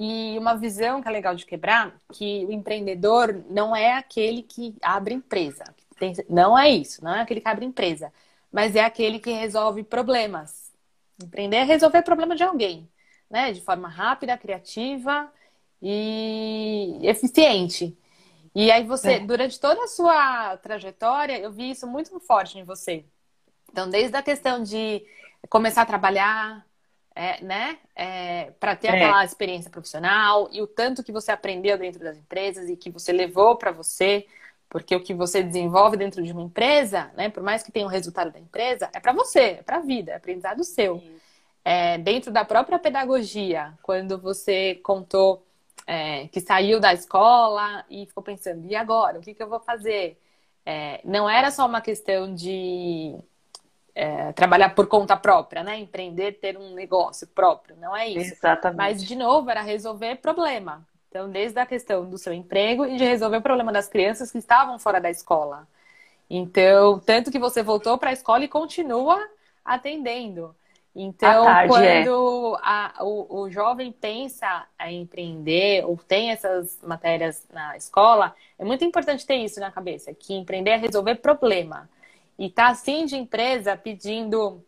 e uma visão que é legal de quebrar, que o empreendedor não é aquele que abre empresa. Não é isso, não é aquele que abre empresa, mas é aquele que resolve problemas. Empreender é resolver problema de alguém, né, de forma rápida, criativa e eficiente. E aí você, é. durante toda a sua trajetória, eu vi isso muito forte em você. Então, desde a questão de começar a trabalhar, é, né? É, para ter é. aquela experiência profissional e o tanto que você aprendeu dentro das empresas e que você levou para você, porque o que você desenvolve dentro de uma empresa, né? Por mais que tenha o resultado da empresa, é para você, é para a vida, é aprendizado seu. É, dentro da própria pedagogia, quando você contou é, que saiu da escola e ficou pensando, e agora? O que, que eu vou fazer? É, não era só uma questão de é, trabalhar por conta própria, né? Empreender, ter um negócio próprio, não é isso. Exatamente. Mas, de novo, era resolver problema. Então, desde a questão do seu emprego e de resolver o problema das crianças que estavam fora da escola. Então, tanto que você voltou para a escola e continua atendendo. Então, tarde, é. quando é. a, o, o jovem pensa em empreender ou tem essas matérias na escola, é muito importante ter isso na cabeça, que empreender é resolver problema e tá assim de empresa pedindo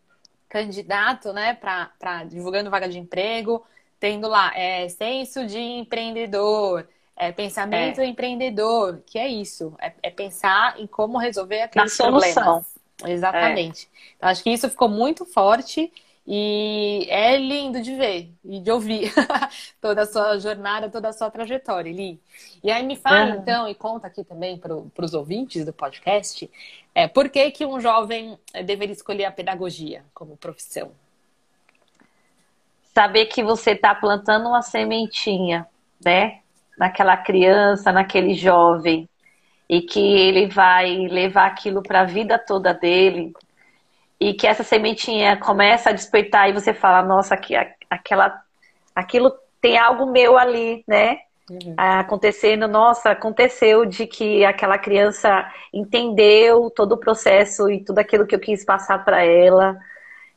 candidato, né, para divulgando vaga de emprego, tendo lá é, senso de empreendedor, é, pensamento é. empreendedor, que é isso, é, é, pensar em como resolver aqueles Na problemas. Solução. Exatamente. É. Então, acho que isso ficou muito forte e é lindo de ver e de ouvir toda a sua jornada, toda a sua trajetória, Li. E aí me fala, então, e conta aqui também para os ouvintes do podcast, é, por que, que um jovem deveria escolher a pedagogia como profissão? Saber que você está plantando uma sementinha, né? Naquela criança, naquele jovem, e que ele vai levar aquilo para a vida toda dele, e que essa sementinha começa a despertar e você fala, nossa, aqui, aquela, aquilo tem algo meu ali, né? Uhum. Acontecendo, nossa, aconteceu de que aquela criança entendeu todo o processo e tudo aquilo que eu quis passar para ela.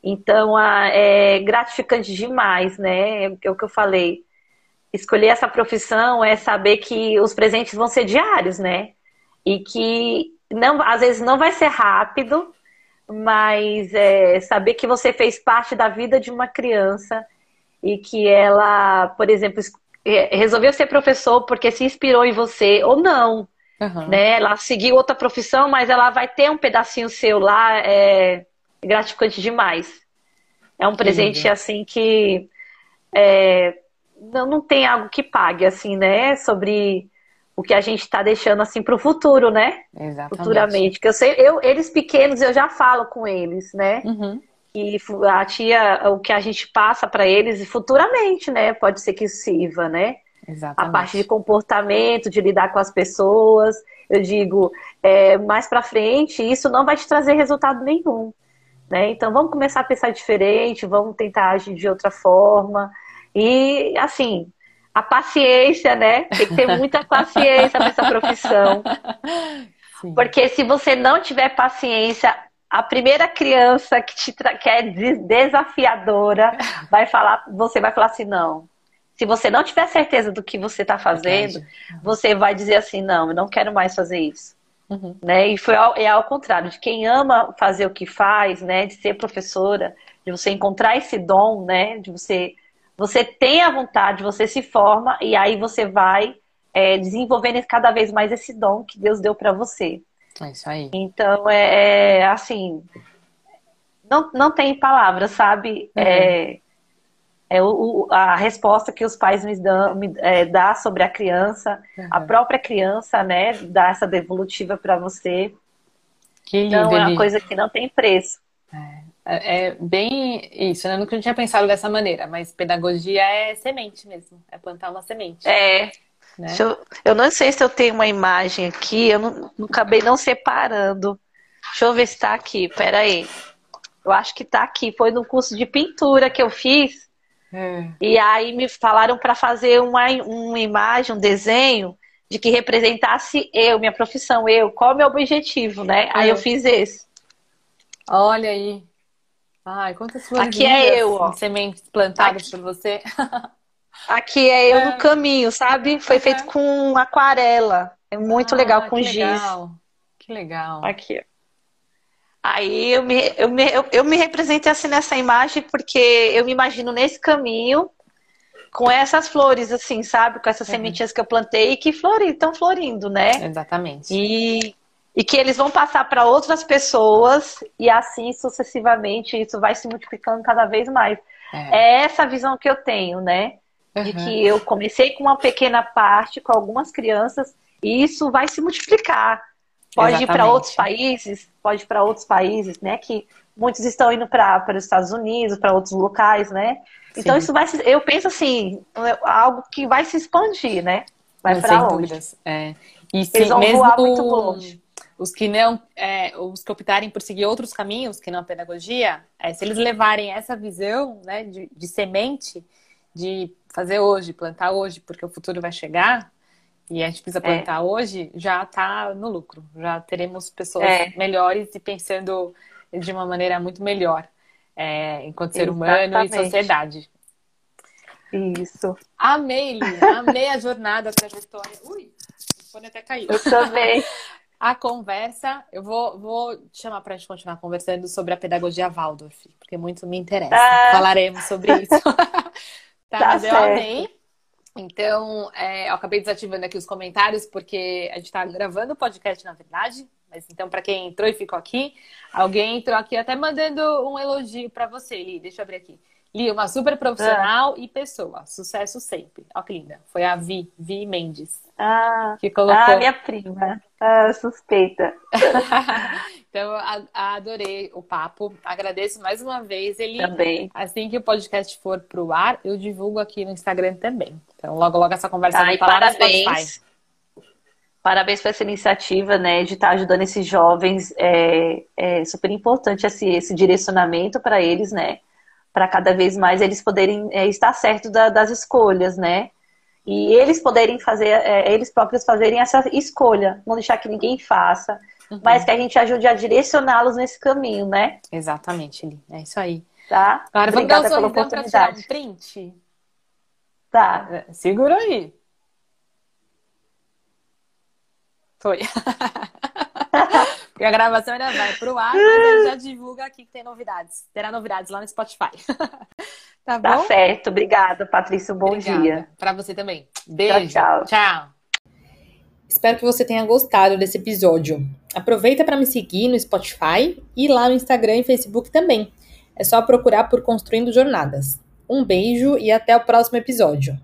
Então, é gratificante demais, né? É o que eu falei. Escolher essa profissão é saber que os presentes vão ser diários, né? E que não, às vezes não vai ser rápido, mas é, saber que você fez parte da vida de uma criança e que ela, por exemplo, é, resolveu ser professor porque se inspirou em você ou não. Uhum. Né? Ela seguiu outra profissão, mas ela vai ter um pedacinho seu lá, é gratificante demais. É um presente assim que é, não, não tem algo que pague, assim, né? Sobre o que a gente está deixando assim para o futuro, né? Exatamente. Futuramente. Que eu sei, eu, eles pequenos eu já falo com eles, né? Uhum. E a tia, o que a gente passa para eles futuramente, né? Pode ser que sirva, né? Exatamente. A parte de comportamento, de lidar com as pessoas. Eu digo, é, mais para frente, isso não vai te trazer resultado nenhum. Né? Então vamos começar a pensar diferente, vamos tentar agir de outra forma. E assim, a paciência, né? Tem que ter muita paciência nessa profissão. Sim. Porque se você não tiver paciência, a primeira criança que, te que é desafiadora vai falar, você vai falar assim, não. Se você não tiver certeza do que você está fazendo, você vai dizer assim, não, eu não quero mais fazer isso. Uhum. Né? E foi ao, é ao contrário, de quem ama fazer o que faz, né? De ser professora, de você encontrar esse dom, né? De você você tem a vontade, você se forma e aí você vai é, desenvolvendo cada vez mais esse dom que Deus deu para você. É isso aí. Então, é, é assim, não, não tem palavras, sabe? Uhum. É, é o, a resposta que os pais me dão me, é, dá sobre a criança, uhum. a própria criança, né, dá essa devolutiva para você. Que lindo, então é uma coisa que não tem preço. É, é, é bem isso, né? Eu nunca tinha pensado dessa maneira, mas pedagogia é semente mesmo, é plantar uma semente. É. Né? Eu, eu, não sei se eu tenho uma imagem aqui, eu não, não acabei não separando. Deixa eu ver se está aqui, peraí. Eu acho que está aqui. Foi no curso de pintura que eu fiz. É. E aí me falaram para fazer uma, uma imagem, um desenho de que representasse eu, minha profissão, eu, qual é o meu objetivo, né? É. Aí eu fiz esse. Olha aí. Ai, quantas flores Aqui é eu, ó. sementes plantadas Aqui. por você. Aqui é eu é. no caminho, sabe? Foi feito com aquarela. É muito ah, legal com que giz. Legal. Que legal. Aqui. Aí eu me, eu, me, eu, eu me representei assim nessa imagem porque eu me imagino nesse caminho com essas flores, assim, sabe? Com essas uhum. sementinhas que eu plantei e que estão florindo, né? Exatamente. E, e que eles vão passar para outras pessoas e assim sucessivamente isso vai se multiplicando cada vez mais. É, é essa visão que eu tenho, né? Uhum. De que eu comecei com uma pequena parte, com algumas crianças, e isso vai se multiplicar. Pode Exatamente. ir para outros países, pode ir para outros países, né? Que muitos estão indo para os Estados Unidos, para outros locais, né? Então Sim. isso vai, eu penso assim, é algo que vai se expandir, né? Vai para longe. Dúvidas. É. E Eles vão mesmo voar muito longe. Os que não, é, os que optarem por seguir outros caminhos que não a pedagogia, é, se eles levarem essa visão, né, de, de semente, de fazer hoje, plantar hoje, porque o futuro vai chegar, e a gente precisa é. plantar é. hoje, já está no lucro. Já teremos pessoas é. melhores e pensando de uma maneira muito melhor é, enquanto ser Exatamente. humano e sociedade. Isso. Amei, Li. Amei a jornada, a trajetória. Ui, o fone até caiu. Eu também. a conversa, eu vou, vou te chamar para a gente continuar conversando sobre a pedagogia Waldorf, porque muito me interessa. Ah. Falaremos sobre isso. tá, tá mas eu amei. Então, é, eu acabei desativando aqui os comentários, porque a gente está gravando o podcast, na verdade. Mas então, para quem entrou e ficou aqui, alguém entrou aqui até mandando um elogio para você, Li. Deixa eu abrir aqui. Li, uma super profissional ah. e pessoa. Sucesso sempre. Ó, que linda. Foi a Vi, Vi Mendes. Ah, que colocou. Ah, minha prima. Ah, suspeita. então, adorei o papo. Agradeço mais uma vez. Ele, também. Assim que o podcast for pro ar, eu divulgo aqui no Instagram também. Então, logo, logo essa conversa Ai, vai falar parabéns. Parabéns por essa iniciativa, né, de estar ajudando esses jovens. É, é super importante esse, esse direcionamento para eles, né, para cada vez mais eles poderem é, estar certo da, das escolhas, né, e eles poderem fazer, é, eles próprios fazerem essa escolha, não deixar que ninguém faça, uhum. mas que a gente ajude a direcioná-los nesse caminho, né? Exatamente, Li. É isso aí. Tá? Agora vamos dar um sorrisão para tirar um print? Tá. É, segura aí. Foi. Porque a gravação ainda vai pro ar, mas já divulga aqui que tem novidades. Terá novidades lá no Spotify. Tá bom? Tá certo. Obrigada, Patrícia. Um bom Obrigada. dia. Para você também. Beijo. Tchau, tchau. Tchau. Espero que você tenha gostado desse episódio. Aproveita para me seguir no Spotify e lá no Instagram e Facebook também. É só procurar por Construindo Jornadas. Um beijo e até o próximo episódio.